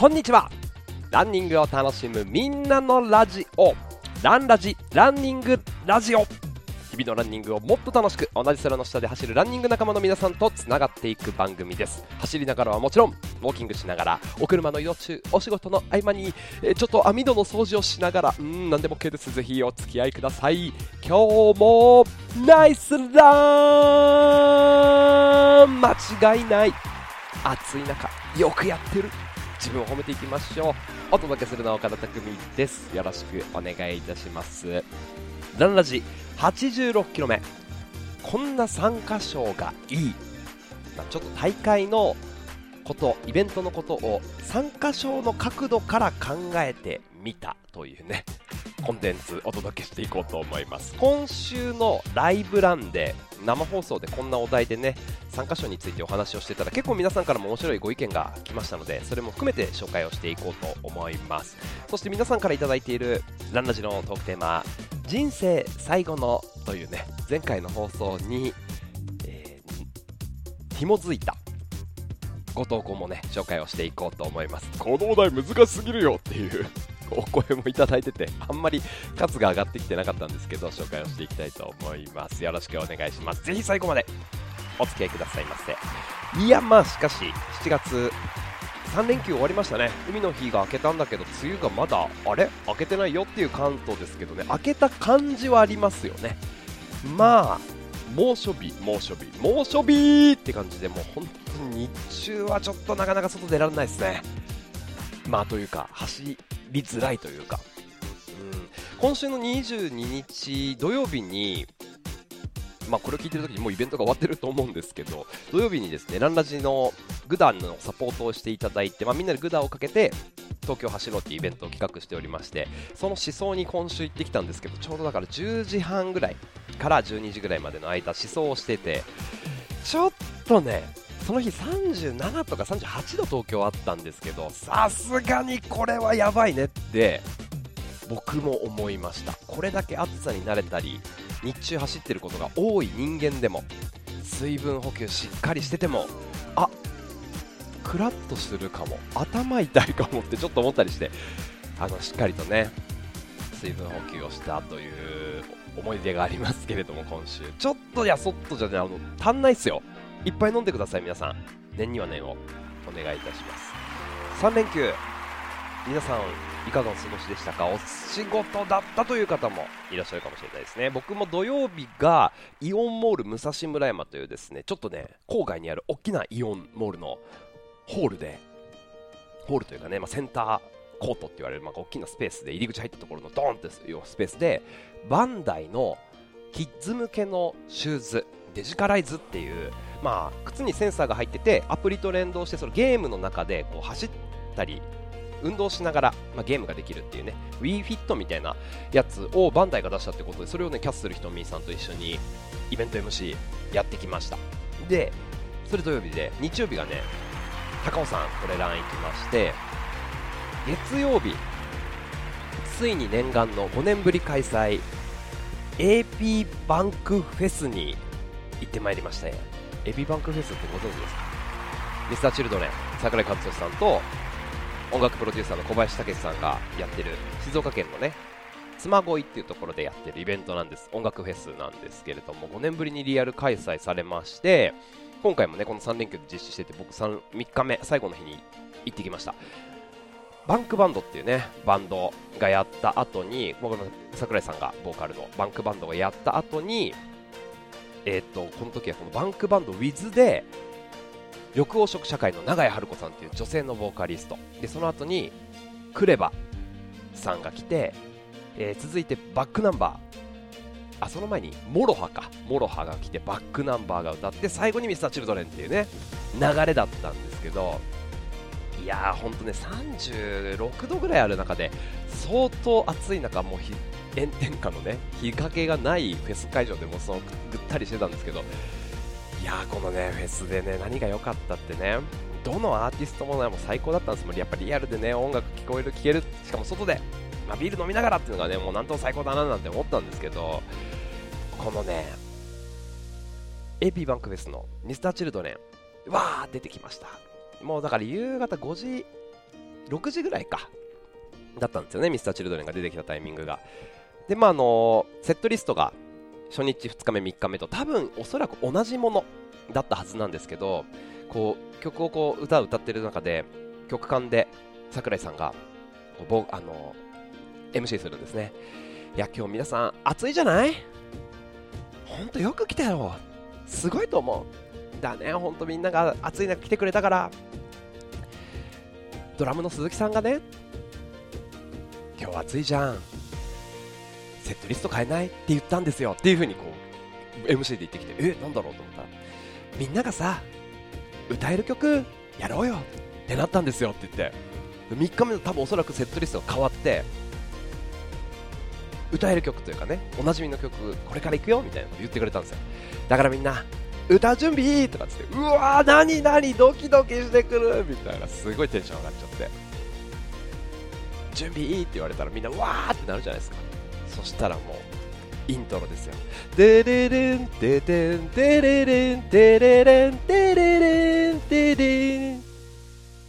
こんにちは。ランニングを楽しむみんなのラジオ。ランラジランニングラジオ。日々のランニングをもっと楽しく同じ空の下で走るランニング仲間の皆さんとつながっていく番組です。走りながらはもちろんウォーキングしながらお車の移動中お仕事の合間にえちょっと網戸の掃除をしながらうん何でも OK です。ぜひお付き合いください。今日もナイスラン。間違いない。暑い中よくやってる。自分を褒めていきましょう。お届けするのは岡田匠です。よろしくお願いいたします。ランラジ86キロ目。こんな参加賞がいい、まあちょっと大会のことイベントのことを参加賞の角度から考えてみたというね。コンテンツお届けしていこうと思います。今週のライブランで生放送でこんなお題でね参加賞についてお話をしてたら結構皆さんからも面白いご意見が来ましたのでそれも含めて紹介をしていこうと思います。そして皆さんからいいているランラジのトークテーマ人生最後のというね前回の放送に、えー紐づいたご投稿もね紹介をしていこうと思います。このお題難しすぎるよっていう。お声もいただいててあんまり数が上がってきてなかったんですけど紹介をしていきたいと思います。よろしくお願いします。ぜひ最後までお付き合いくださいませ。いやまあしかし7月3連休終わりましたね。海の日が明けたんだけど梅雨がまだあれ？明けてないよっていう関東ですけどね。明けた感じはありますよね。まあ猛暑日猛暑日猛暑日って感じでもう本当に日中はちょっとなかなか外出られないですね。まあというか走りづらいというか、うん、今週の22日土曜日にまあ、これを聞いてる時にもうイベントが終わってると思うんですけど土曜日にですねランラジのグダのサポートをしていただいて、まあ、みんなでグダをかけて東京走ろうっていうイベントを企画しておりましてその思想に今週行ってきたんですけどちょうどだから10時半ぐらいから12時ぐらいまでの間思想をしててちょっとねその日37とか38度東京あったんですけどさすがにこれはやばいねって僕も思いました。これだけ暑さに慣れたり日中走ってることが多い人間でも水分補給しっかりしててもあクラッとするかも頭痛いかもってちょっと思ったりしてあのしっかりとね水分補給をしたという思い出がありますけれども今週。ちょっとやそっとじゃねあの足んないっすよ。いっぱい飲んでください皆さん。念には念を。お願いいたします。3連休。皆さんいかがお過ごしでしたか？お仕事だったという方もいらっしゃるかもしれないですね。僕も土曜日がイオンモール武蔵村山というですねちょっとね郊外にある大きなイオンモールのホールでホールというかね、まあ、センターコートって言われる、まあ、大きなスペースで入り口入ったところのドーンっていうスペースでバンダイのキッズ向けのシューズ。デジカライズっていう、まあ、靴にセンサーが入っててアプリと連動してそのゲームの中でこう走ったり運動しながら、まあ、ゲームができるっていうね WeFit みたいなやつをバンダイが出したってことでそれをねキャッスルひとみさんと一緒にイベント MC やってきました。でそれ土曜日で日曜日がね高尾さんトレラン行きまして月曜日ついに念願の5年ぶり開催 AP バンクフェスに行ってまいりましたね。AP バンクフェスってご存知ですか？ミスターチルドレン桜井和寿さんと音楽プロデューサーの小林武史さんがやってる静岡県のね妻恋っていうところでやってるイベントなんです。音楽フェスなんですけれども5年ぶりにリアル開催されまして今回もねこの3連休で実施してて僕 3, 3日目最後の日に行ってきました。バンクバンドっていうねバンドがやった後に僕の桜井さんがボーカルのバンクバンドがやった後にえっ、とこの時はこのバンクバンド Wiz で緑黄色社会の永井春子さんっていう女性のボーカリスト。でその後にクレバさんが来て、えー続いてバックナンバー。あその前に MOROHA か。 MOROHA が来てバックナンバーが歌って最後に Mr.Children っていうね流れだったんですけどいやーほんとね36度ぐらいある中で相当暑い中もう炎天下のね日陰がないフェス会場でもそのぐったりしてたんですけどいやーこのねフェスでね何が良かったってねどのアーティストもねもう最高だったんです。もんやっぱリアルでね音楽聞こえる聞けるしかも外で、まあ、ビール飲みながらっていうのがねもうなんとも最高だななんて思ったんですけどこのね AP バンクフェスのミスターチルドレンわー出てきました。もうだから夕方5時6時ぐらいかだったんですよねミスターチルドレンが出てきたタイミングが。でまああのセットリストが初日2日目3日目と多分おそらく同じものだったはずなんですけどこう曲をこう歌を歌ってる中で曲間で桜井さんがこうあの MC するんですね。いや今日皆さん暑いじゃない？ほんとよく来たよすごいと思う。だねほんとみんなが暑い中来てくれたから。ドラムの鈴木さんがね今日暑いじゃん。セットリスト変えないって言ったんですよっていう風にこう MC で言ってきてえなんだろうと思ったらみんながさ歌える曲やろうよってなったんですよって言って。3日目の多分おそらくセットリストが変わって歌える曲というかねおなじみの曲これから行くよみたいなの言ってくれたんですよ。だからみんな歌準備とかつってうわー何何ドキドキしてくるみたいなすごいテンション上がっちゃって。準備って言われたらみんなわーってなるじゃないですか。そしたらもうイントロですよ。デレレンデデンデレレンデレレンデレレンデレン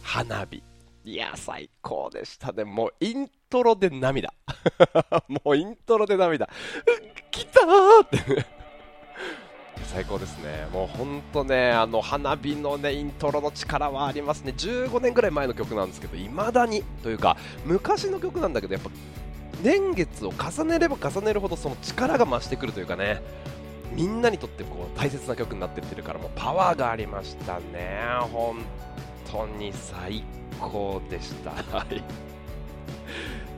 花火。いや最高でしたね。もうイントロで涙。もうイントロで涙。来たーって。最高ですね、もう本当ね、あの花火のねイントロの力はありますね、15年ぐらい前の曲なんですけど、いまだにというか、昔の曲なんだけど、やっぱ年月を重ねれば重ねるほどその力が増してくるというかね、みんなにとってこう大切な曲になってってるから、もうパワーがありましたね、本当に最高でした。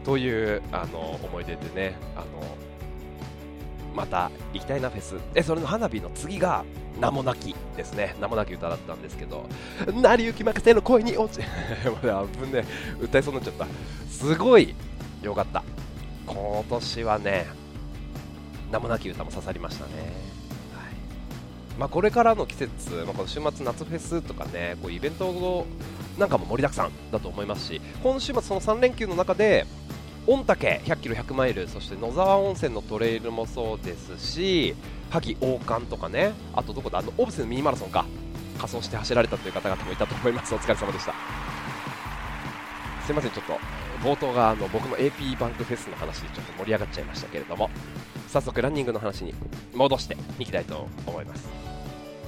というあの思い出でね、あのまた行きたいなフェス。でそれの花火の次が名もなきですね。名もなき歌だったんですけど。成り行き任せの恋に落ち 危ね歌いそうになっちゃった。すごいよかった。今年はね名もなき歌も刺さりましたね、はい。まあ、これからの季節、まあ、この週末夏フェスとかねこうイベントなんかも盛りだくさんだと思いますし今週末その3連休の中で御嶽100キロ100マイルそして野沢温泉のトレイルもそうですし萩王冠とかねあとどこだあのオブセのミニマラソンか仮装して走られたという方々もいたと思います。お疲れ様でした。すいませんちょっと。冒頭があの僕の AP バンクフェスの話でちょっと盛り上がっちゃいましたけれども早速ランニングの話に戻していきたいと思います。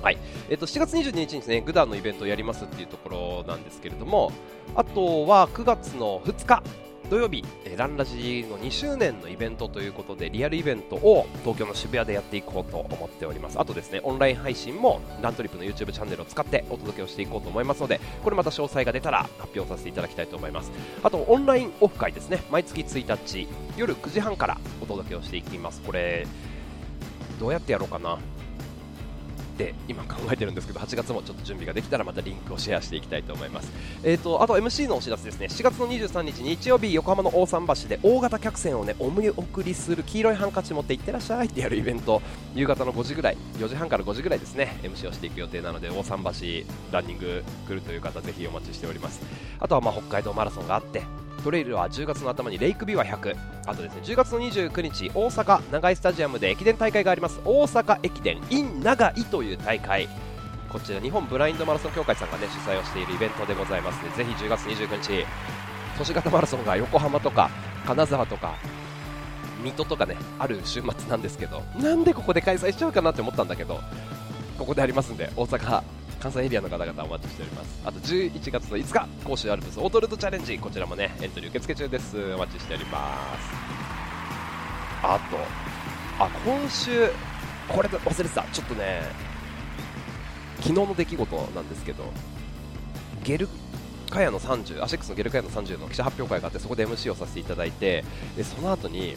はい。えっと、7月22日にですねグダのイベントをやりますっていうところなんですけれどもあとは9月の2日土曜日、えランラジの2周年のイベントということでリアルイベントを東京の渋谷でやっていこうと思っております。あとですねオンライン配信もラントリップの YouTube チャンネルを使ってお届けをしていこうと思いますのでこれまた詳細が出たら発表させていただきたいと思います。あとオンラインオフ会ですね。毎月1日夜9時半からお届けをしていきます。これどうやってやろうかな。って今考えてるんですけど8月もちょっと準備ができたらまたリンクをシェアしていきたいと思います、えーと、あと MC のお知らせですね。7月の23日日曜日横浜の大桟橋で大型客船をねお見送りする黄色いハンカチ持っていってらっしゃいってやるイベント夕方の5時ぐらい4時半から5時ぐらいですね MC をしていく予定なので大桟橋ランニング来るという方ぜひお待ちしております。あとはま北海道マラソンがあってトレイルは10月の頭にレイクビワ100あとですね10月の29日大阪長井スタジアムで駅伝大会があります。大阪駅伝 in 長井という大会。こちら日本ブラインドマラソン協会さんがね主催をしているイベントでございますのでぜひ10月29日都市型マラソンが横浜とか金沢とか水戸とかねある週末なんですけどなんでここで開催しちゃうかなって思ったんだけどここでありますんで大阪関西エリアの方々お待ちしております。あと11月の5日甲州アルプスオートルートチャレンジこちらもねエントリー受付中です。お待ちしております。あとあ今週これ忘れてた。ちょっとね昨日の出来事なんですけどゲルカヤの30アシックスのゲルカヤの30の記者発表会があってそこで MC をさせていただいてでその後に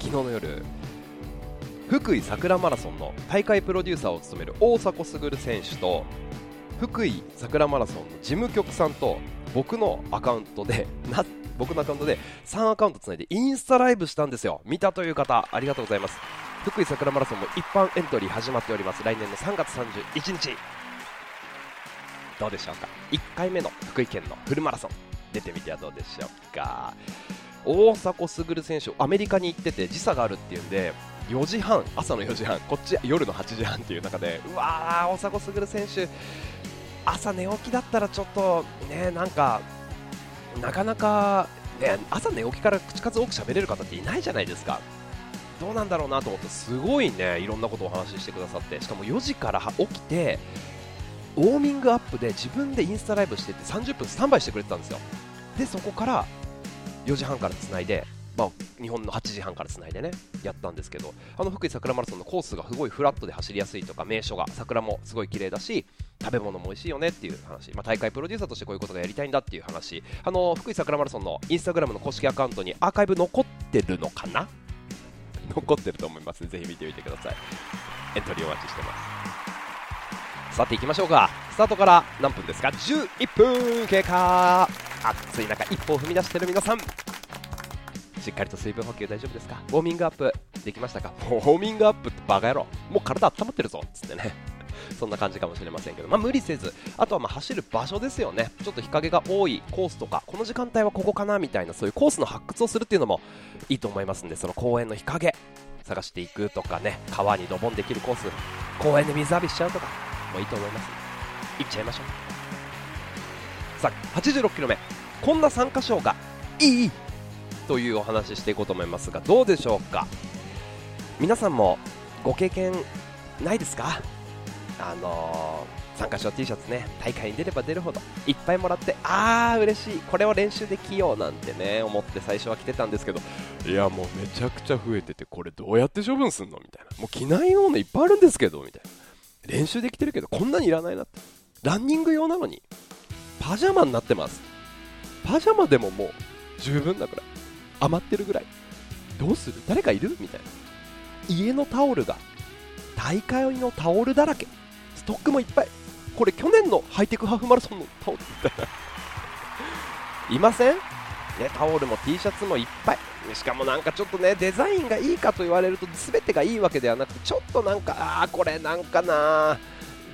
昨日の夜福井桜マラソンの大会プロデューサーを務める大迫傑選手と福井桜マラソンの事務局さんと僕のアカウントで な僕のアカウントで3アカウントつないでインスタライブしたんですよ。見たという方ありがとうございます。福井桜マラソンも一般エントリー始まっております。来年の3月31日どうでしょうか？1回目の福井県のフルマラソン。出てみてはどうでしょうか？大迫傑選手アメリカに行ってて時差があるっていうんで4時半朝の4時半こっち夜の8時半っていう中でうわー大迫傑選手朝寝起きだったらちょっとねなんかなかなか、ね、朝寝起きから口数多く喋れる方っていないじゃないですか。どうなんだろうなと思ってすごいねいろんなことをお話ししてくださってしかも4時から起きてウォーミングアップで自分でインスタライブしてて30分スタンバイしてくれてたんですよ。でそこから4時半からつないで、まあ、日本の8時半からつないでねやったんですけどあの福井桜マラソンのコースがすごいフラットで走りやすいとか名所が桜もすごい綺麗だし食べ物も美味しいよねっていう話、まあ、大会プロデューサーとしてこういうことがやりたいんだっていう話。あの福井桜マラソンのインスタグラムの公式アカウントにアーカイブ残ってるのかな？残ってると思います。のでぜひ見てみてください。エントリーお待ちしてます。さて行きましょうか。スタートから何分ですか？11分経過。暑い中一歩を踏み出してる皆さん。しっかりと水分補給大丈夫ですか？ウォーミングアップできましたか？ウォーミングアップってバカ野郎。もう体温まってるぞっつってね。そんな感じかもしれませんけど、まあ、無理せず、あとはまあ走る場所ですよね、ちょっと日陰が多いコースとか、この時間帯はここかなみたいな、そういうコースの発掘をするっていうのもいいと思いますんで、その公園の日陰、探していくとかね、川にドボンできるコース、公園で水浴びしちゃうとか、もいいと思います行っちゃいましょう。さあ、86キロ目、こんな参加賞がいいというお話ししていこうと思いますが、どうでしょうか？皆さんもご経験ないですか？あのー、参加賞 T シャツね。大会に出れば出るほどいっぱいもらってあー嬉しい。これを練習で着ようなんてね思って最初は着てたんですけどいやもうめちゃくちゃ増えててこれどうやって処分すんの？みたいな。もう着ないようないっぱいあるんですけどみたいな。練習できてるけどこんなにいらないなって。ランニング用なのにパジャマになってます。パジャマでももう十分だくらい余ってるぐらい。どうする？誰かいる？みたいな。家のタオルが大会のタオルだらけ。ストックもいっぱい。これ去年のハイテクハーフマラソンのタオルみたいな。いません？ねタオルも T シャツもいっぱい。しかもなんかちょっとねデザインがいいかと言われると全てがいいわけではなくてちょっとなんかああこれなんかな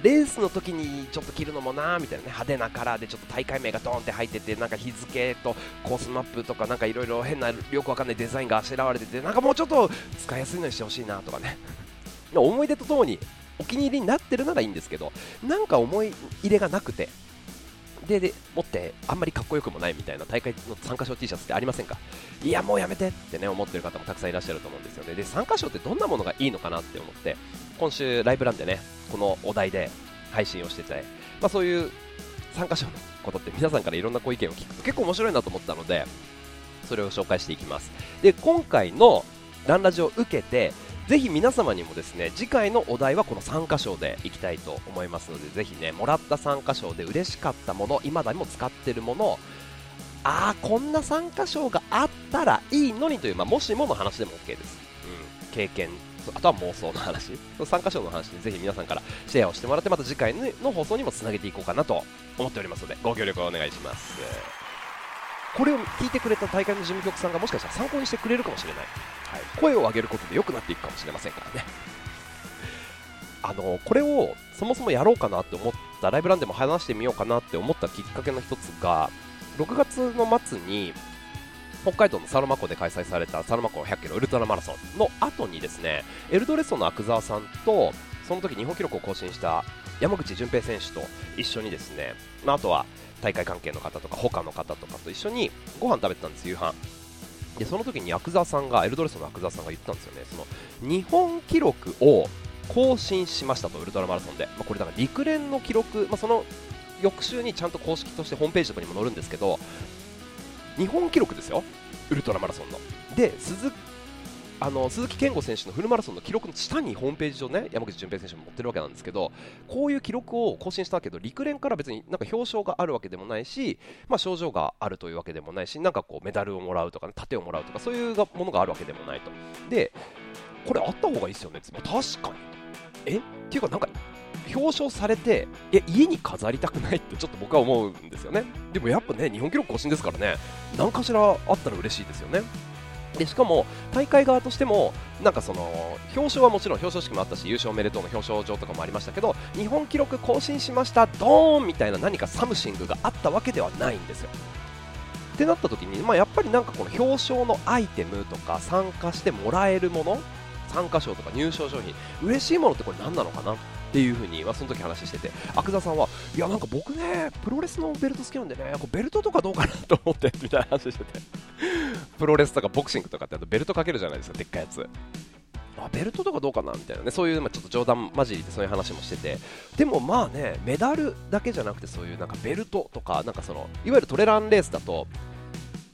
レースの時にちょっと着るのもなみたいなね。派手なカラーでちょっと大会名がドーンって入っててなんか日付とコースマップとかなんかいろいろ変なよくわかんないデザインがあしらわれててなんかもうちょっと使いやすいのにしてほしいなとかね。思い出とともにお気に入りになってるならいいんですけどなんか思い入れがなくて。でで持ってあんまりかっこよくもないみたいな大会の参加賞 T シャツってありませんか？いやもうやめてってね思ってる方もたくさんいらっしゃると思うんですよね。で参加賞ってどんなものがいいのかなって思って今週ライブランでねこのお題で配信をしてて、まあ、そういう参加賞のことって皆さんからいろんなご意見を聞くと結構面白いなと思ったのでそれを紹介していきます。で今回のランラジを受けてぜひ皆様にもですね次回のお題はこの参加賞でいきたいと思いますのでぜひねもらった参加賞で嬉しかったもの今でも使ってるものああこんな参加賞があったらいいのにという、まあ、もしもの話でも OK です、うん、経験あとは妄想の話。参加賞の話でぜひ皆さんからシェアをしてもらってまた次回の放送にもつなげていこうかなと思っておりますのでご協力をお願いします。これを聞いてくれた大会の事務局さんがもしかしたら参考にしてくれるかもしれない。はい、声を上げることで良くなっていくかもしれませんからね。あのこれをそもそもやろうかなって思ったライブランでも話してみようかなって思ったきっかけの一つが6月の末に北海道のサロマ湖で開催されたサロマ湖100キロウルトラマラソンの後にですねエルドレッソの阿久澤さんとその時日本記録を更新した山口純平選手と一緒にですね、まあ、あとは大会関係の方とか他の方とかと一緒にご飯食べてたんです夕飯でその時にヤクザさんがエルドレスのヤクザさんが言ったんですよね。その日本記録を更新しましたとウルトラマラソンで、まあ、これだから陸連の記録、まあ、その翌週にちゃんと公式としてホームページとかにも載るんですけど日本記録ですよ。ウルトラマラソンの。で鈴あの鈴木健吾選手のフルマラソンの記録の下にホームページ上ね山口純平選手も持ってるわけなんですけどこういう記録を更新したけど陸連から別になんか表彰があるわけでもないし、まあ、症状があるというわけでもないしなんかこうメダルをもらうとか、ね、盾をもらうとかそういうものがあるわけでもないと。でこれあった方がいいですよね確かに。え？っていうかなんか表彰されてえ家に飾りたくないってちょっと僕は思うんですよね。でもやっぱね日本記録更新ですからね何かしらあったら嬉しいですよね。でしかも大会側としてもなんかその表彰はもちろん表彰式もあったし優勝おめでとうの表彰状とかもありましたけど日本記録更新しましたドーンみたいな何か something があったわけではないんですよ。ってなった時に、まあ、やっぱりなんかこの表彰のアイテムとか参加してもらえるもの参加賞とか入賞商品嬉しいものってこれ何なのかなっていうふうにはその時話してて阿久澤さんはいやなんか僕ねプロレスのベルト好きなんでねこうベルトとかどうかなと思ってみたいな話してて。プロレスとかボクシングとかってあとベルトかけるじゃないですかでっかいやつ。あベルトとかどうかなみたいなねそういう、まあ、ちょっと冗談交じりでそういう話もしてて。でもまあねメダルだけじゃなくてそういうなんかベルトとかなんかそのいわゆるトレランレースだと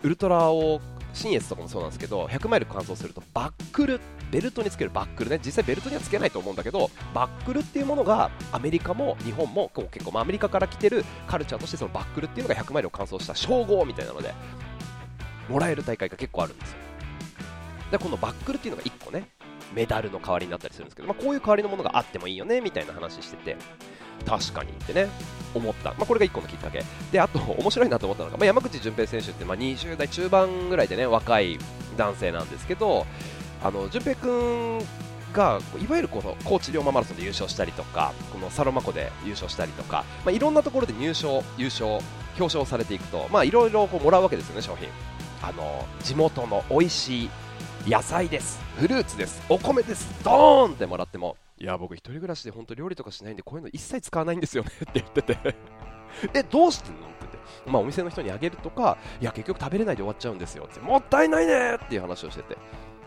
ウルトラを新越とかもそうなんですけど100マイル完走するとバックルベルトにつけるバックルね。実際ベルトにはつけないと思うんだけどバックルっていうものがアメリカも日本も結構、まあ、アメリカから来てるカルチャーとしてそのバックルっていうのが100マイルを完走した称号みたいなのでもらえる大会が結構あるんですよ。でこのバックルっていうのが1個ねメダルの代わりになったりするんですけど、まあ、こういう代わりのものがあってもいいよねみたいな話してて。確かにってね思った、まあ、これが1個のきっかけ。であと面白いなと思ったのが、まあ、山口純平選手ってまあ20代中盤ぐらいでね若い男性なんですけどあの純平君がいわゆるこの高知龍馬マラソンで優勝したりとかこのサロマ湖で優勝したりとか、まあ、いろんなところで入賞、優勝、表彰されていくと、まあ、いろいろこうもらうわけですよね、商品。あの地元の美味しい野菜です。フルーツです。お米です。ドーンってもらってもいや僕一人暮らしで本当料理とかしないんでこういうの一切使わないんですよねって言ってて。えどうしてんのって言って。まあお店の人にあげるとかいや結局食べれないで終わっちゃうんですよって。もったいないねっていう話をしてて。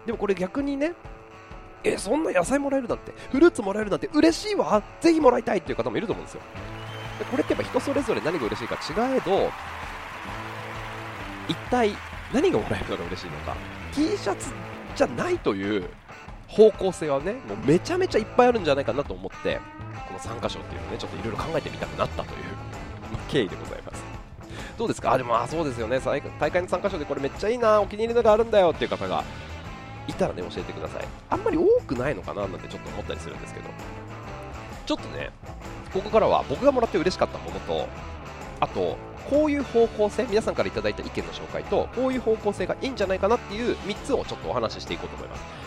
でもこれ逆にねえそんな野菜もらえるなんてフルーツもらえるなんて嬉しいわ。ぜひもらいたいっていう方もいると思うんですよ。でこれってやっぱ人それぞれ何が嬉しいか違えど一体何がもらえるのが嬉しいのか。T シャツじゃないという方向性はねもうめちゃめちゃいっぱいあるんじゃないかなと思ってこの参加賞っていうのねちょっといろいろ考えてみたくなったという、ま経緯でございます。どうですか？あでもあそうですよね。大会の参加賞でこれめっちゃいいなお気に入りのがあるんだよっていう方がいたらね教えてください。あんまり多くないのかななんてちょっと思ったりするんですけど。ちょっとねここからは僕がもらって嬉しかったものとあとこういう方向性皆さんからいいた意見の紹介とこういう方向性がいいんじゃないかなっていう3つをちょっとお話ししていこうと思います。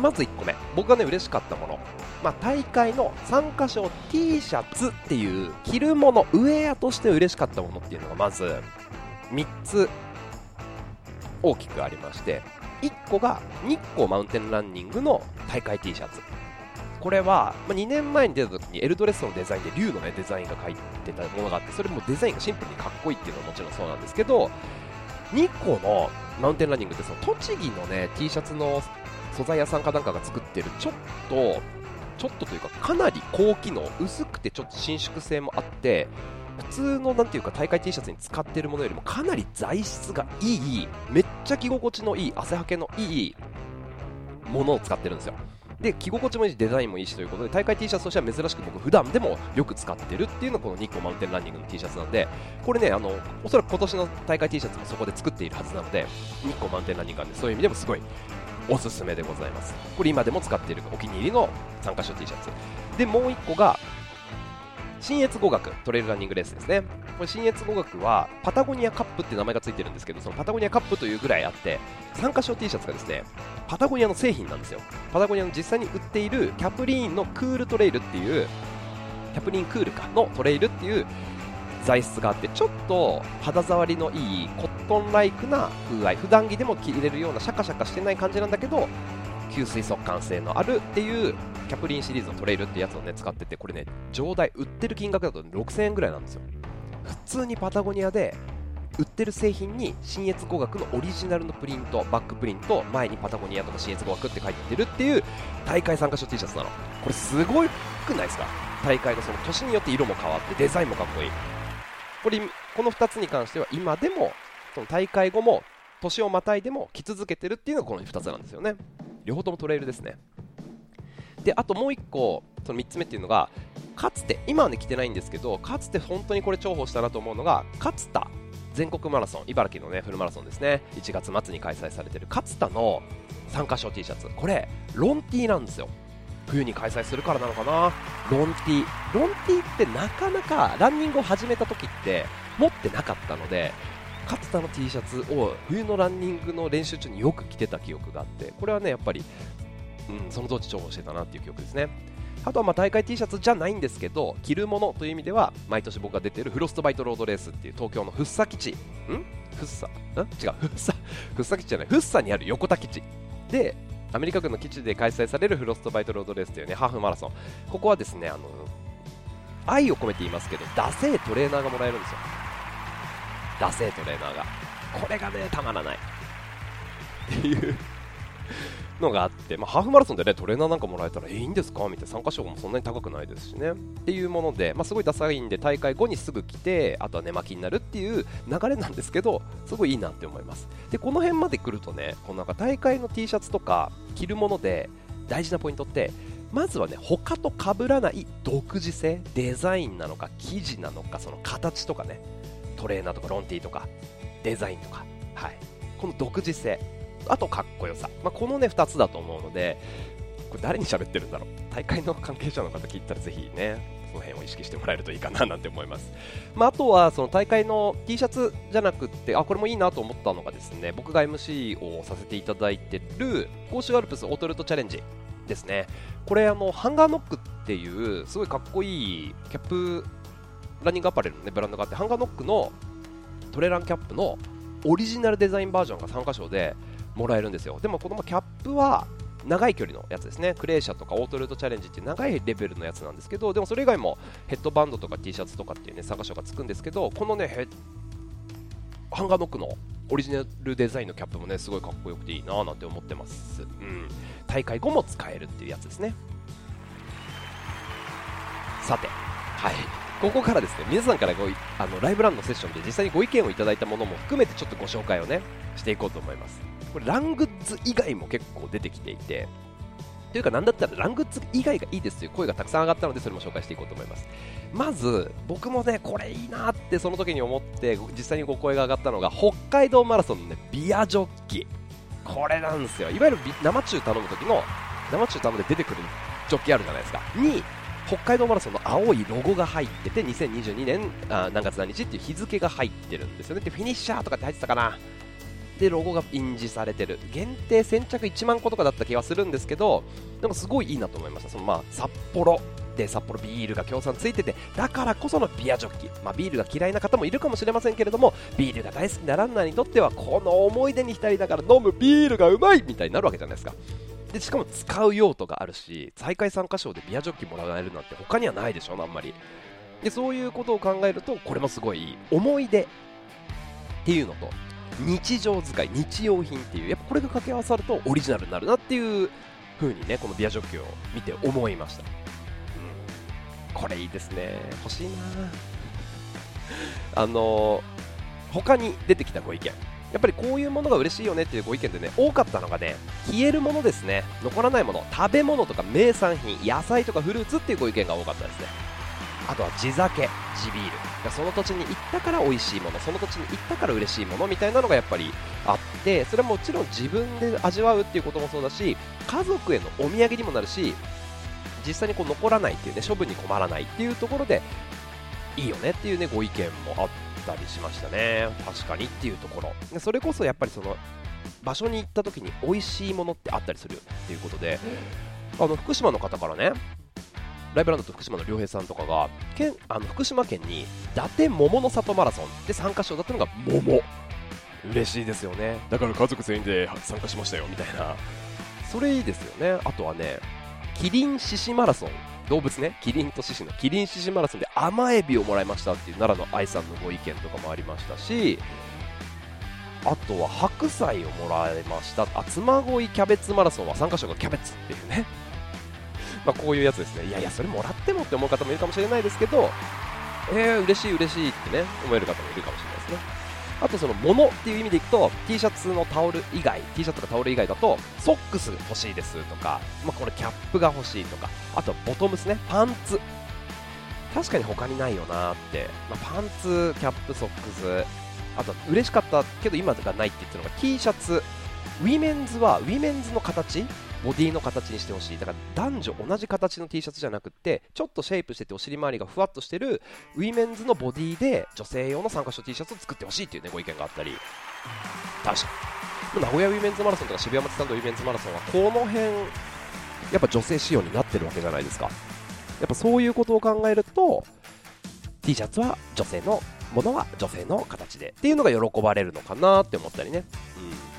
まず1個目。僕がね嬉しかったもの、まあ、大会の参加賞 T シャツっていう着るものウェアとして嬉しかったものっていうのがまず3つ大きくありまして1個が日光マウンテンランニングの大会 T シャツ。これは、ま、2年前に出た時にエルドレスのデザインで竜の、ね、デザインが書いてたものがあってそれもデザインがシンプルにかっこいいっていうのはもちろんそうなんですけど日光のマウンテンランニングってその栃木の、ね、T シャツの素材屋さんかなんかが作ってるちょっとちょっとというかかなり高機能薄くてちょっと伸縮性もあって普通のなていうか大会 T シャツに使ってるものよりもかなり材質がいいめっちゃ着心地のいい汗はけのいいものを使ってるんですよ。で着心地もいいしデザインもいいしということで大会 T シャツとしては珍しく僕普段でもよく使ってるっていうのがこの日光マウンテンランニングの T シャツなんでこれねあのおそらく今年の大会 T シャツもそこで作っているはずなので日光マウンテンランニングなんでそういう意味でもすごいおすすめでございます。これ今でも使っているお気に入りの参加賞 T シャツ。でもう1個が新越語学トレイルランニングレースですね。これ新越語学はパタゴニアカップって名前がついてるんですけどそのパタゴニアカップというぐらいあって参加賞 T シャツがですねパタゴニアの製品なんですよ。パタゴニアの実際に売っているキャプリーンのクールトレイルっていうキャプリーンクールかのトレイルっていう材質があってちょっと肌触りのいいコットンライクな風合い普段着でも着れるようなシャカシャカしてない感じなんだけど吸水速乾性のあるっていうキャプリーンシリーズのトレイルってやつをね使っててこれね上代売ってる金額だと6000円ぐらいなんですよ。普通にパタゴニアで売ってる製品に信越五岳のオリジナルのプリントバックプリント前にパタゴニアとか信越五岳って書いてるっていう大会参加賞 T シャツなの。これすごくないですか？大会のその年によって色も変わってデザインもかっこいい。これこの2つに関しては今でもその大会後も年をまたいでも着続けてるっていうのがこの2つなんですよね。両方ともトレイルですね。であともう1個その3つ目っていうのがかつて今はね来てないんですけどかつて本当にこれ重宝したなと思うのが勝田全国マラソン茨城のねフルマラソンですね。1月末に開催されてる勝田の参加賞 T シャツ。これロン T なんですよ。冬に開催するからなのかな。ロン T ロン T ってなかなかランニングを始めた時って持ってなかったので勝田の T シャツを冬のランニングの練習中によく着てた記憶があってこれはねやっぱりうん、その当時重宝してたなっていう記憶ですね。あとはま大会 T シャツじゃないんですけど着るものという意味では毎年僕が出ているフロストバイトロードレースっていう東京の福生基地。ん？福生ん？違う福生福生基地じゃない。福生にある横田基地。でアメリカ軍の基地で開催されるフロストバイトロードレースというねハーフマラソン。ここはですねあの愛を込めて言いますけどダセートレーナーがもらえるんですよ。ダセートレーナーが。これがねたまらない。っていう。のがあって、まあ、ハーフマラソンでねトレーナーなんかもらえたらいいんですか？みたいな。参加賞もそんなに高くないですしね。っていうもので、まあ、すごいダサいんで大会後にすぐ来てあとは寝巻きになるっていう流れなんですけどすごいいいなって思います。でこの辺まで来るとねこのなんか大会の T シャツとか着るもので大事なポイントってまずはね他と被らない独自性デザインなのか生地なのかその形とかねトレーナーとかロンティーとかデザインとか。はい。この独自性。あとかっこよさ、まあ、このね2つだと思うのでこれ誰に喋ってるんだろう。大会の関係者の方聞いたらぜひねその辺を意識してもらえるといいかななんて思います、まあ、あとはその大会の T シャツじゃなくてあこれもいいなと思ったのがですね僕が MC をさせていただいてる甲州アルプスオートルートチャレンジですね。これあのハンガーノックっていうすごいかっこいいキャップランニングアパレルの、ね、ブランドがあってハンガーノックのトレランキャップのオリジナルデザインバージョンが3箇所でもらえるんですよ。でもこのキャップは長い距離のやつですね。クレーシャとかオートルートチャレンジっていう長いレベルのやつなんですけどでもそれ以外もヘッドバンドとか T シャツとかっていうね3箇所がつくんですけどこのねハンガーノックのオリジナルデザインのキャップもねすごいかっこよくていいななんて思ってます、うん、大会後も使えるっていうやつですね。さてはい。ここからですね皆さんからごあのライブランのセッションで実際にご意見をいただいたものも含めてちょっとご紹介をねしていこうと思います。これラングッズ以外も結構出てきていてというか、なんだったらラングッズ以外がいいですという声がたくさん上がったので、それも紹介していこうと思います。まず、僕もね、これいいなってその時に思って、実際にご声が上がったのが、北海道マラソンのね、ビアジョッキ。これなんですよ。いわゆる生中頼む時の、生中頼むで出てくるジョッキあるじゃないですか。に、北海道マラソンの青いロゴが入ってて、2022年あ何月何日っていう日付が入ってるんですよね。で、フィニッシャーとかって入ってたかな。でロゴが印字されてる。限定先着1万個とかだった気がするんですけどでもすごいいいなと思いました。そのまあ札幌で札幌ビールが協賛ついててだからこそのビアジョッキ、まあ、ビールが嫌いな方もいるかもしれませんけれどもビールが大好きなランナーにとってはこの思い出に浸りながら飲むビールがうまいみたいになるわけじゃないですか。でしかも使う用途があるし大会参加賞でビアジョッキもらえるなんて他にはないでしょあんまり。でそういうことを考えるとこれもすごい思い出っていうのと日常使い日用品っていうやっぱこれが掛け合わさるとオリジナルになるなっていう風にねこのビアジョッキを見て思いました、うん、これいいですね。欲しいな。あの他に出てきたご意見。やっぱりこういうものが嬉しいよねっていうご意見でね多かったのがね消えるものですね。残らないもの。食べ物とか名産品野菜とかフルーツっていうご意見が多かったですね。あとは地酒地ビール。その土地に行ったから美味しいものその土地に行ったから嬉しいものみたいなのがやっぱりあってそれはもちろん自分で味わうっていうこともそうだし家族へのお土産にもなるし実際にこう残らないっていうね処分に困らないっていうところでいいよねっていうねご意見もあったりしましたね。確かにっていうところ。それこそやっぱりその場所に行った時に美味しいものってあったりするっていうことであの福島の方からねライブランドと福島の良平さんとかが県あの福島県に伊達桃の里マラソンで参加賞だったのが桃。嬉しいですよね。だから家族全員で参加しましたよみたいな。それいいですよね。あとはねキリン獅子マラソン。動物ね。キリンと獅子のキリン獅子マラソンで甘エビをもらいましたっていう奈良の愛さんのご意見とかもありましたしあとは白菜をもらいました。あ妻恋キャベツマラソンは参加賞がキャベツっていうねまあ、こういうやつですね。いやいやそれもらってもって思う方もいるかもしれないですけどえー、嬉しい嬉しいってね思える方もいるかもしれないですね。あとその物っていう意味でいくと T シャツのタオル以外 T シャツとかタオル以外だとソックス欲しいですとか、まあ、これキャップが欲しいとかあとボトムスねパンツ。確かに他にないよなって、まあ、パンツキャップソックスあと嬉しかったけど今がないって言ってるのが T シャツ。ウィメンズはウィメンズの形ボディの形にしてほしい。だから男女同じ形の T シャツじゃなくってちょっとシェイプしててお尻周りがふわっとしてるウィメンズのボディで女性用の参加賞 T シャツを作ってほしいっていうねご意見があったり。確かに。名古屋ウィメンズマラソンとか渋谷松さんのウィメンズマラソンはこの辺やっぱ女性仕様になってるわけじゃないですか。やっぱそういうことを考えると T シャツは女性のものは女性の形でっていうのが喜ばれるのかなって思ったりね、うん。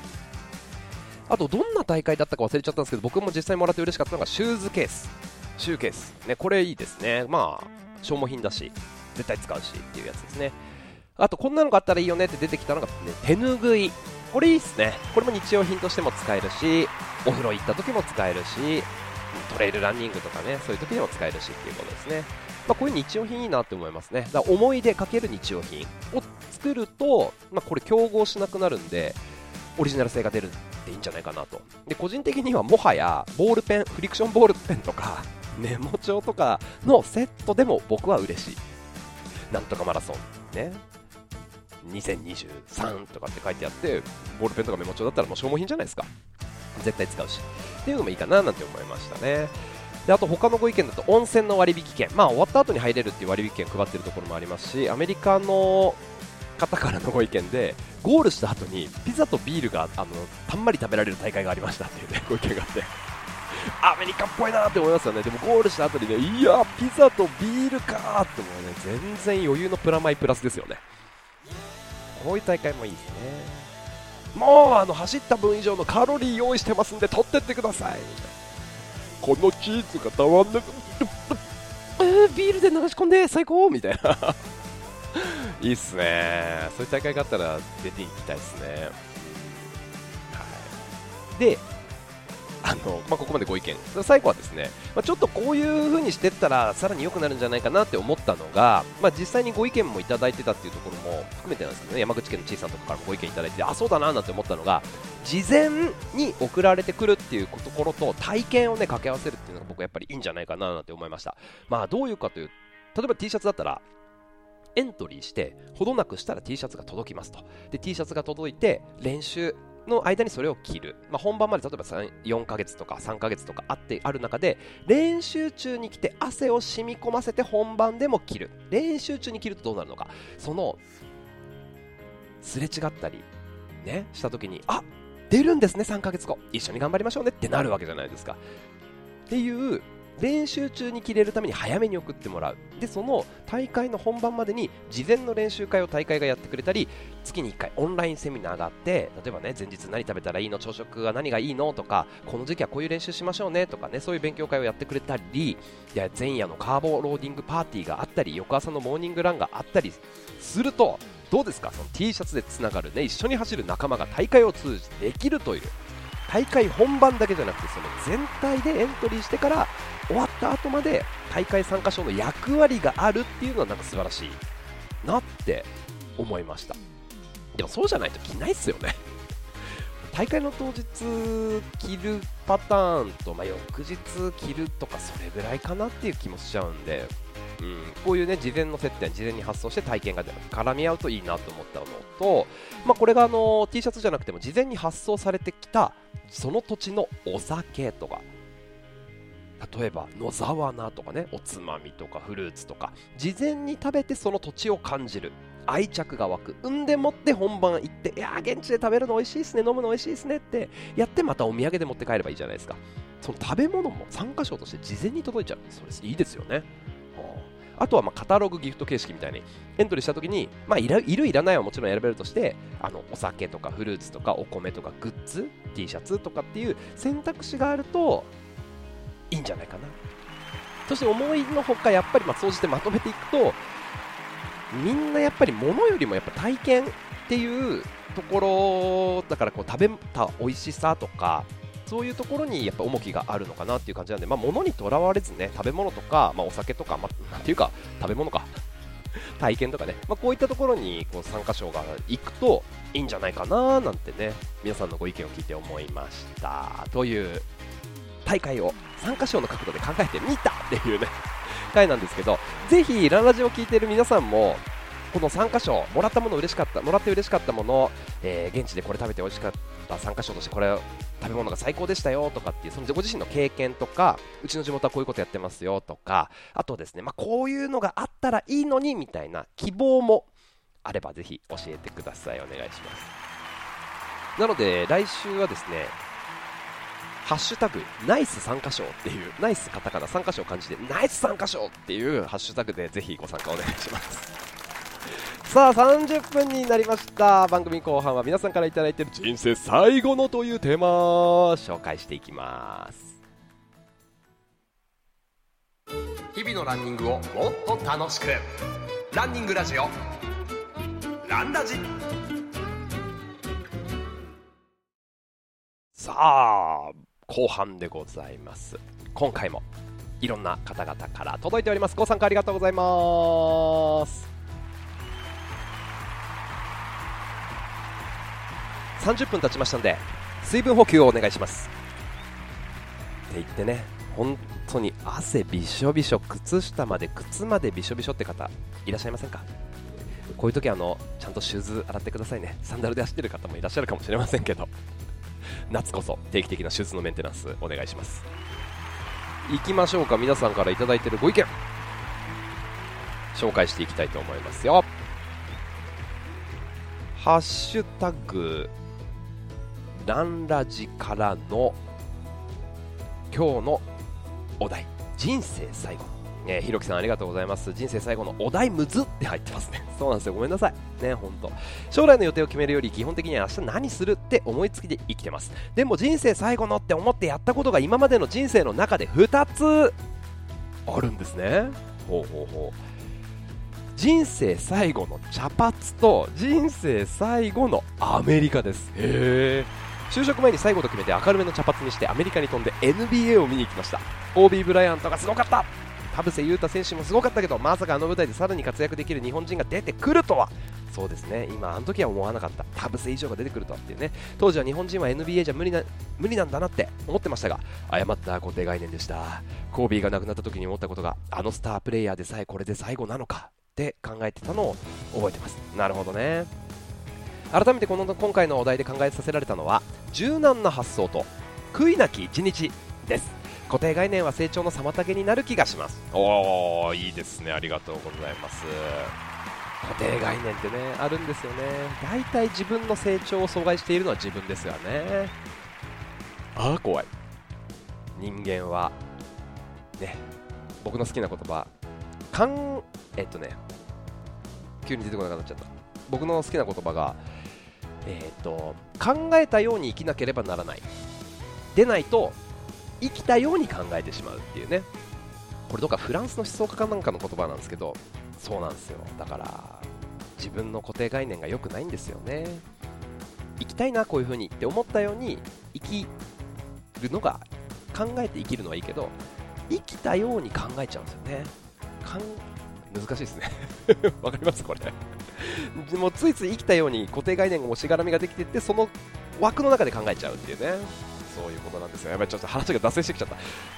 あとどんな大会だったか忘れちゃったんですけど僕も実際もらって嬉しかったのがシューズケース。シューケース。ねこれいいですね。まあ消耗品だし絶対使うしっていうやつですね。あとこんなのがあったらいいよねって出てきたのが、ね、手ぬぐい。これいいっすね。これも日用品としても使えるしお風呂行った時も使えるしトレイルランニングとかねそういう時でも使えるしっていうことですね。まあ、こういう日用品いいなって思いますね。だ思い出かける日用品を作ると、まあ、これ競合しなくなるんで、オリジナル性が出るっていいんじゃないかなと。で、個人的にはもはや、ボールペン、フリクションボールペンとか、メモ帳とかのセットでも僕は嬉しい。なんとかマラソン、ね。2023とかって書いてあって、ボールペンとかメモ帳だったらもう消耗品じゃないですか。絶対使うし。っていうのもいいかななんて思いましたね。であと他のご意見だと温泉の割引券、まあ、終わった後に入れるっていう割引券配ってるところもありますしアメリカの方からのご意見でゴールした後にピザとビールがあのたんまり食べられる大会がありましたっていう、ね、ご意見があって。アメリカっぽいなって思いますよね。でもゴールした後にねいやピザとビールかーってもうね。全然余裕のプラマイプラスですよね。こういう大会もいいですね。もうあの走った分以上のカロリー用意してますんで取ってってください。このチーズがたまんなく え、ビールで流し込んで最高みたいな。いいっすね。そういう大会があったら出ていきたいですね、はい、であの、まあ、ここまでご意見。最後はですね、まあ、ちょっとこういう風にしていったらさらに良くなるんじゃないかなって思ったのが、まあ、実際にご意見もいただいてたっていうところも含めてなんですけどね山口県のちいさんとかからもご意見いただいてあそうだななんて思ったのが事前に送られてくるっていうところと体験をね掛け合わせるっていうのが僕はやっぱりいいんじゃないかななんて思いました。まあどういうかという例えば T シャツだったらエントリーしてほどなくしたら T シャツが届きますと。で T シャツが届いて練習の間にそれを着る、まあ、本番まで例えば4ヶ月とか3ヶ月とかあってある中で練習中に着て汗を染み込ませて本番でも着る。練習中に着るとどうなるのか。そのすれ違ったりねした時にあ出るんですね3ヶ月後。一緒に頑張りましょうねってなるわけじゃないですか。っていう練習中に着れるために早めに送ってもらう。でその大会の本番までに事前の練習会を大会がやってくれたり月に1回オンラインセミナーがあって例えばね前日何食べたらいいの？朝食は何がいいの？とかこの時期はこういう練習しましょうね？とかねそういう勉強会をやってくれたり前夜のカーボローディングパーティーがあったり翌朝のモーニングランがあったりするとどうですか？その T シャツでつながるね一緒に走る仲間が大会を通じてできるという。大会本番だけじゃなくてその全体でエントリーしてから終わった後まで大会参加賞の役割があるっていうのはなんか素晴らしいなって思いました。でもそうじゃないと着ないっすよね。大会の当日着るパターンと、まあ、翌日着るとかそれぐらいかなっていう気もしちゃうんで、うん、こういうね事前の接点事前に発送して体験が絡み合うといいなと思ったのと、まあ、これがあの T シャツじゃなくても事前に発送されてきたその土地のお酒とか例えば野沢菜とかねおつまみとかフルーツとか事前に食べてその土地を感じる。愛着が湧く産んでもって本番行っていや現地で食べるの美味しいですね飲むの美味しいですねってやってまたお土産で持って帰ればいいじゃないですか。その食べ物も参加賞として事前に届いちゃうそれいいですよね。あとはまカタログギフト形式みたいにエントリーした時に、まあ、いるいらないはもちろん選べるとしてあのお酒とかフルーツとかお米とかグッズ T シャツとかっていう選択肢があるといいんじゃないかな。そして思いのほかやっぱりまあ総じてまとめていくとみんなやっぱり物よりもやっぱ体験っていうところだからこう食べた美味しさとかそういうところにやっぱ重きがあるのかなっていう感じなんで、まあ、物にとらわれずね食べ物とか、まあ、お酒とか、まあ、なんていうか食べ物か。体験とかね、まあ、こういったところにこう参加賞が行くといいんじゃないかななんてね皆さんのご意見を聞いて思いました。という大会を参加賞の角度で考えてみたっていうね 回なんですけどぜひランラジを聞いている皆さんもこの参加賞もらったもの嬉しかったもらって嬉しかったもの、えー、現地でこれ食べて美味しかった参加賞としてこれ食べ物が最高でしたよとかっていうそのご自身の経験とかうちの地元はこういうことやってますよとかあとですね、まあ、こういうのがあったらいいのにみたいな希望もあればぜひ教えてください。お願いします。なので来週はですねハッシュタグ、ナイス参加賞っていう、ナイスカタカナ参加賞を感じて、ナイス参加賞っていうハッシュタグでぜひご参加お願いします。さあ30分になりました。番組後半は皆さんから頂いている人生最後のというテーマを紹介していきます。日々のランニングをもっと楽しく。ランニングラジオ。ランラジ。さあ後半でございます。今回もいろんな方々から届いております。ご参加ありがとうございます。30分経ちましたんで水分補給をお願いします。って言ってね本当に汗びしょびしょ靴下まで靴までびしょびしょって方いらっしゃいませんか？こういう時あのちゃんとシューズ洗ってくださいね。サンダルで走ってる方もいらっしゃるかもしれませんけど。夏こそ定期的なシューズのメンテナンスお願いします。行きましょうか。皆さんから頂いてるご意見。紹介していきたいと思いますよ。ハッシュタグランラジからの今日のお題。人生最後。えー、ひろきさんありがとうございます。人生最後のお題むずって入ってますね。そうなんですよ。ごめんなさい。ね本当。将来の予定を決めるより基本的には明日何するって思いつきで生きてます。でも人生最後のって思ってやったことが今までの人生の中で2つあるんですね。ほうほうほう。人生最後の茶髪と人生最後のアメリカです。へえ就職前に最後と決めて明るめの茶髪にしてアメリカに飛んで NBA を見に行きました。OB ブライアントがすごかった。田臥勇太選手もすごかったけどまさかあの舞台でさらに活躍できる日本人が出てくるとは。そうですね。今あの時は思わなかった。田臥以上が出てくるとはっていうね。当時は日本人は NBA じゃ無理な無理なんだなって思ってましたが誤った固定概念でした。コービーが亡くなった時に思ったことがあのスタープレイヤーでさえこれで最後なのかって考えてたのを覚えてます。なるほどね。改めてこの今回のお題で考えさせられたのは柔軟な発想と悔いなき一日です。固定概念は成長の妨げになる気がします。おおいいですね。ありがとうございます。固定概念ってねあるんですよね。大体自分の成長を阻害しているのは自分ですよね。ああ怖い。人間はね僕の好きな言葉かんえっとね急に出てこなくなっちゃった。僕の好きな言葉がえーと、考えたように生きなければならない。でないと生きたように考えてしまうっていうね。これどっかフランスの思想家かなんかの言葉なんですけどそうなんですよ。だから自分の固定概念が良くないんですよね。生きたいなこういう風にって思ったように生きるのが考えて生きるのはいいけど生きたように考えちゃうんですよね。かん難しいですね。わかりますこれ。もついつい生きたように固定概念がもしがらみができていってその枠の中で考えちゃうっていうね。そういうことなんですよ。やばいちょっと話が脱線してきちゃった。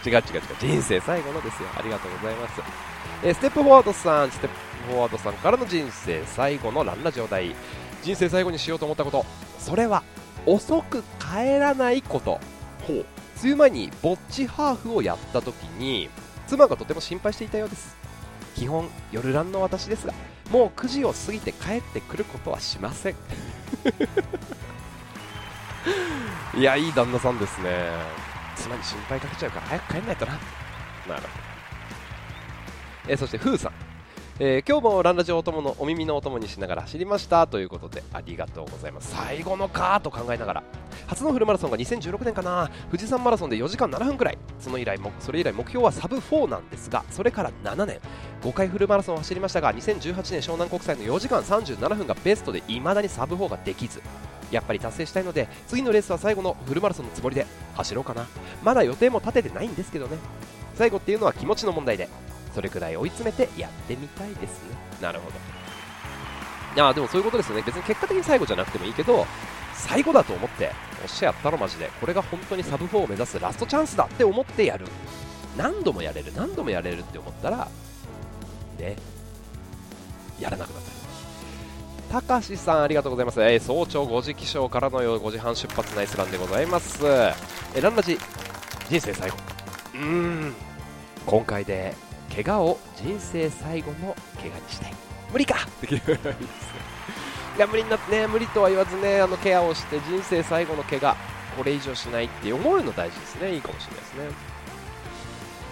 違う違う違う。人生最後のですよ。ありがとうございます、えー、ステップフォワードさんステップフォワードさんからの人生最後のランラ状態人生最後にしようと思ったこと。それは遅く帰らないこと。ほう。梅雨前にぼっちハーフをやった時に妻がとても心配していたようです。基本夜ランの私ですがもう9時を過ぎて帰ってくることはしません。いやいい旦那さんですね。妻に心配かけちゃうから早く帰んないとな。なるほどえそしてふうさん。えー、今日もランラジオお供のお耳のお供にしながら走りましたということでありがとうございます。最後のかと考えながら。初のフルマラソンが2016年かな。富士山マラソンで4時間7分くらい。その以来それ以来目標はサブ4なんですがそれから7年。5回フルマラソンを走りましたが2018年湘南国際の4時間37分がベストで未だにサブ4ができず。やっぱり達成したいので次のレースは最後のフルマラソンのつもりで走ろうかな。まだ予定も立ててないんですけどね。最後っていうのは気持ちの問題で。それくらい追い詰めてやってみたいですねなるほど。いやでもそういうことですよね。別に結果的に最後じゃなくてもいいけど最後だと思っておっしゃやったのマジでこれが本当にサブ4を目指すラストチャンスだって思ってやる。何度もやれる何度もやれるって思ったらねやらなくなった。たかしさんありがとうございます、えー、早朝5時起床からの5時半出発ナイスランでございます、えー、ランラジ人生最後。うーん。今回で怪我を人生最後の怪我にしたい。無理か。っていういや無理になってね無理とは言わずねあのケアをして人生最後の怪我これ以上しないって思うの大事ですね。いいかもしれないですね。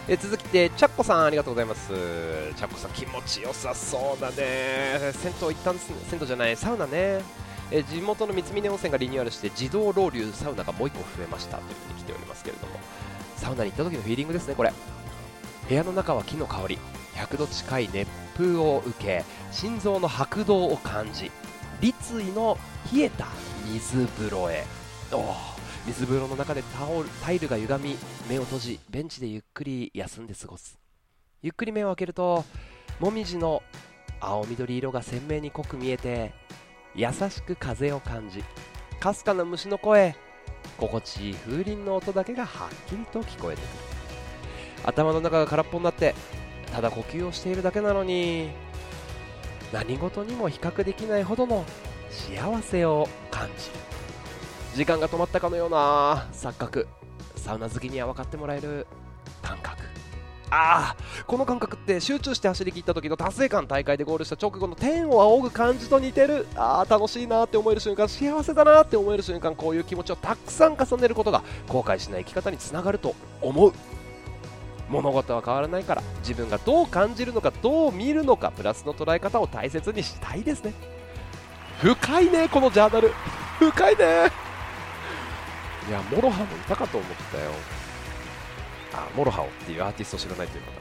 え続きてチャッコさんありがとうございます。チャッコさん気持ちよさそうだね。銭湯行ったんです銭湯じゃないサウナね。え地元の三峯温泉がリニューアルして自動ロウリュサウナがもう1個増えましたというふに来ておりますけれども。サウナに行った時のフィーリングですねこれ。部屋の中は木の香り。100度近い熱風を受け心臓の拍動を感じ立位の冷えた水風呂へ。水風呂の中でタオルタイルが歪み目を閉じベンチでゆっくり休んで過ごす。ゆっくり目を開けるともみじの青緑色が鮮明に濃く見えて優しく風を感じかすかな虫の声心地いい風鈴の音だけがはっきりと聞こえてくる。頭の中が空っぽになってただ呼吸をしているだけなのに何事にも比較できないほどの幸せを感じる。時間が止まったかのような錯覚。サウナ好きには分かってもらえる感覚。ああこの感覚って集中して走り切った時の達成感大会でゴールした直後の天を仰ぐ感じと似てる。ああ楽しいなって思える瞬間幸せだなって思える瞬間こういう気持ちをたくさん重ねることが後悔しない生き方につながると思う。物事は変わらないから自分がどう感じるのかどう見るのかプラスの捉え方を大切にしたいですね。深いねこのジャーナル。深いね。いや MOROHA もいたかと思ったよ。あ MOROHA っていうアーティスト知らないという方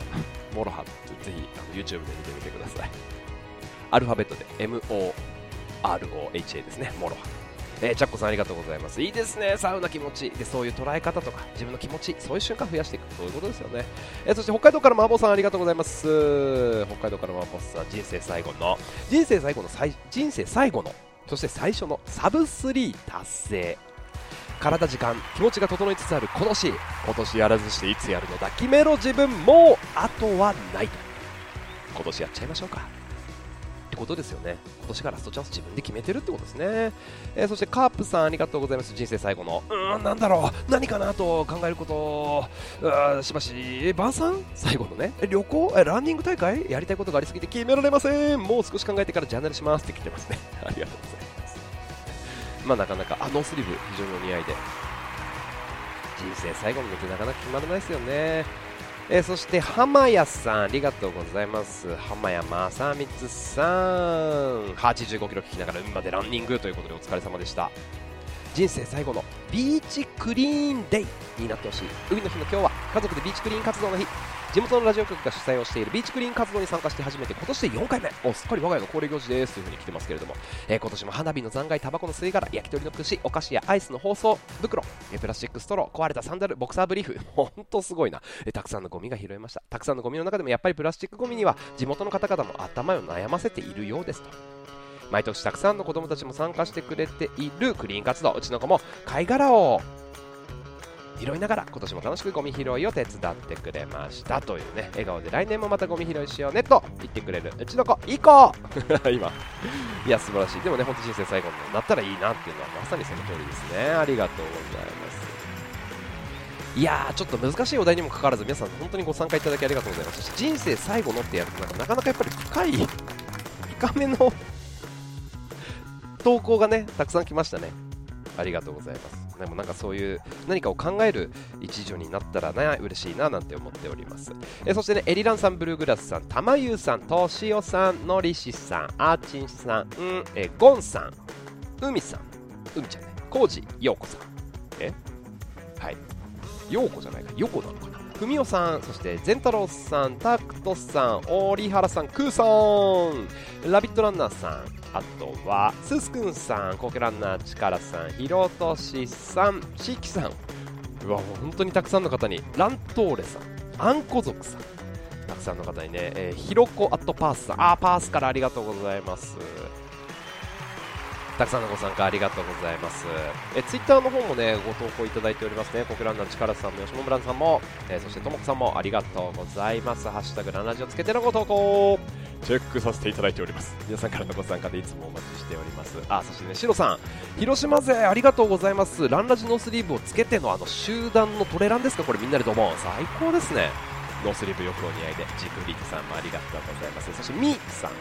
MOROHA ってぜひあの YouTube で見てみてください。アルファベットで MOROHA ですね MOROHA。えー、チャッコさんありがとうございます。いいですね、サウナ気持ち。で、そういう捉え方とか、自分の気持ち、そういう瞬間増やしていく。そういうことですよね。えー、そして北海道からマーボーさんありがとうございます。北海道からマーボーさん、人生最後の、人生最後の人生最後の、そして最初のサブ3達成。体時間気持ちが整いつつある今年今年やらずしていつやるのだ決めろ自分もうあとはない今年やっちゃいましょうかことですよね。今年がラストチャンス自分で決めてるってことですね、えー、そしてカープさんありがとうございます。人生最後のうーん。なんだろう。何かなと考えること。しばし。晩さん最後のね。旅行？ランニング大会？やりたいことがありすぎて決められません。もう少し考えてからジャーナルします。って来てますね。ありがとうございます。まあなかなかあノースリーブ非常にお似合いで。人生最後の道なかなか決まらないですよねえー、そして浜谷さんありがとうございます。浜谷正光さん。85キロ聞きながら海までランニングということでお疲れ様でした。人生最後のビーチクリーンデイになってほしい。海の日の今日は家族でビーチクリーン活動の日。地元のラジオ局が主催をしているビーチクリーン活動に参加して始めて今年で4回目。おすっかり我が家の恒例行事ですというふうに来てますけれども、えー、今年も花火の残骸タバコの吸い殻焼き鳥の串お菓子やアイスの包装袋。プラスチックストロー壊れたサンダルボクサーブリーフ。ほんとすごいな、えー、たくさんのゴミが拾えました。たくさんのゴミの中でもやっぱりプラスチックゴミには地元の方々も頭を悩ませているようですと。毎年たくさんの子供たちも参加してくれているクリーン活動。うちの子も貝殻を拾いながら今年も楽しくゴミ拾いを手伝ってくれました。というね笑顔で来年もまたゴミ拾いしようねと言ってくれるうちの子いい子 今。いや素晴らしい。でもね本当人生最後になったらいいなっていうのはまさにその通りですね。ありがとうございます。いやーちょっと難しいお題にもかかわらず皆さん本当にご参加いただきありがとうございます。人生最後のってやるとなかなかやっぱり深い深めの投稿がねたくさん来ましたね。ありがとうございます。でもなんかそういう何かを考える一助になったらね嬉しいななんて思っております。えそしてねエリランさんブルーグラスさんたまゆうさんとしおさんのりしさんあーちんさんんえゴンさんうみさんうみちゃんね。こうじようこさんえはい。ようこじゃないかよこなのかな。ふみおさんそしてゼンタロウさんタクトさんオリハラさんクーさんラビットランナーさんあとはススくんさんコケランナーチカラさんひろとしさんしきさんうわ本当にたくさんの方にラントーレさんあんこ族さんたくさんの方にね、えー、ひろこアットパースさんあーパースからありがとうございますたくさんのご参加ありがとうございます。えツイッターの方もね、ご投稿いただいておりますね。コクランナー力さんも吉本村さんも、えー、そしてともこさんもありがとうございます。ハッシュタグランラジオつけてのご投稿チェックさせていただいております。皆さんからのご参加でいつもお待ちしております。あ、そしてね、シロさん、広島勢ありがとうございます。ランラジノースリーブをつけてのあの集団のトレランですか？これみんなでどうも。最高ですね。ノースリーブよくお似合いで、ジクリットさんもありがとうございます。そしてミーさん、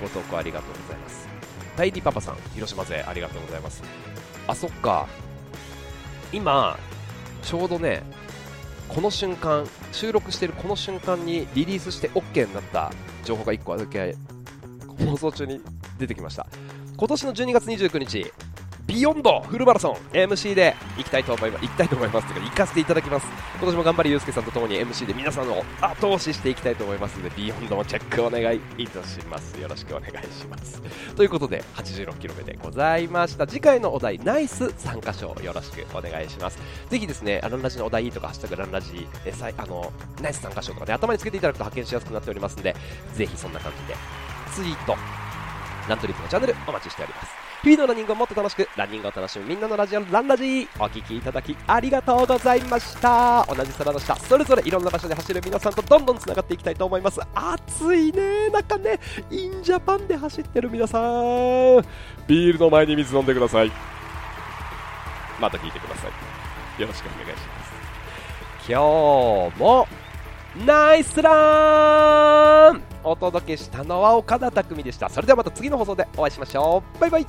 ご投稿ありがとうございます。タイリパパさん、広島勢ありがとうございます。あ、そっか。今、ちょうどね、この瞬間、収録しているこの瞬間にリリースして OK になった情報が1個だけ放送中に出てきました。今年の12月29日、ビヨンドフルマラソン MC で行きたいと思います行きたいと思いますというか行かせていただきます。今年も頑張りゆうすけさんとともに MC で皆さんを後押ししていきたいと思いますのでビヨンドもチェックお願いいたします。よろしくお願いします。ということで86キロ目でございました。次回のお題ナイス参加賞よろしくお願いします。ぜひですねランラジのお題とかハッシュタグランラジえさいあのナイス参加賞とかで、ね、頭につけていただくと発見しやすくなっておりますのでぜひそんな感じでツイートラントリップのチャンネルお待ちしております。日々のランニングをもっと楽しくランニングを楽しむみんなのラジオランラジお聴きいただきありがとうございました。同じ空の下。それぞれいろんな場所で走る皆さんとどんどんつながっていきたいと思います。暑いね中ね。インジャパンで走ってる皆さん。ビールの前に水飲んでください。また聞いてください。よろしくお願いします。今日もナイスラン。お届けしたのは岡田匠でした。それではまた次の放送でお会いしましょう。バイバイ。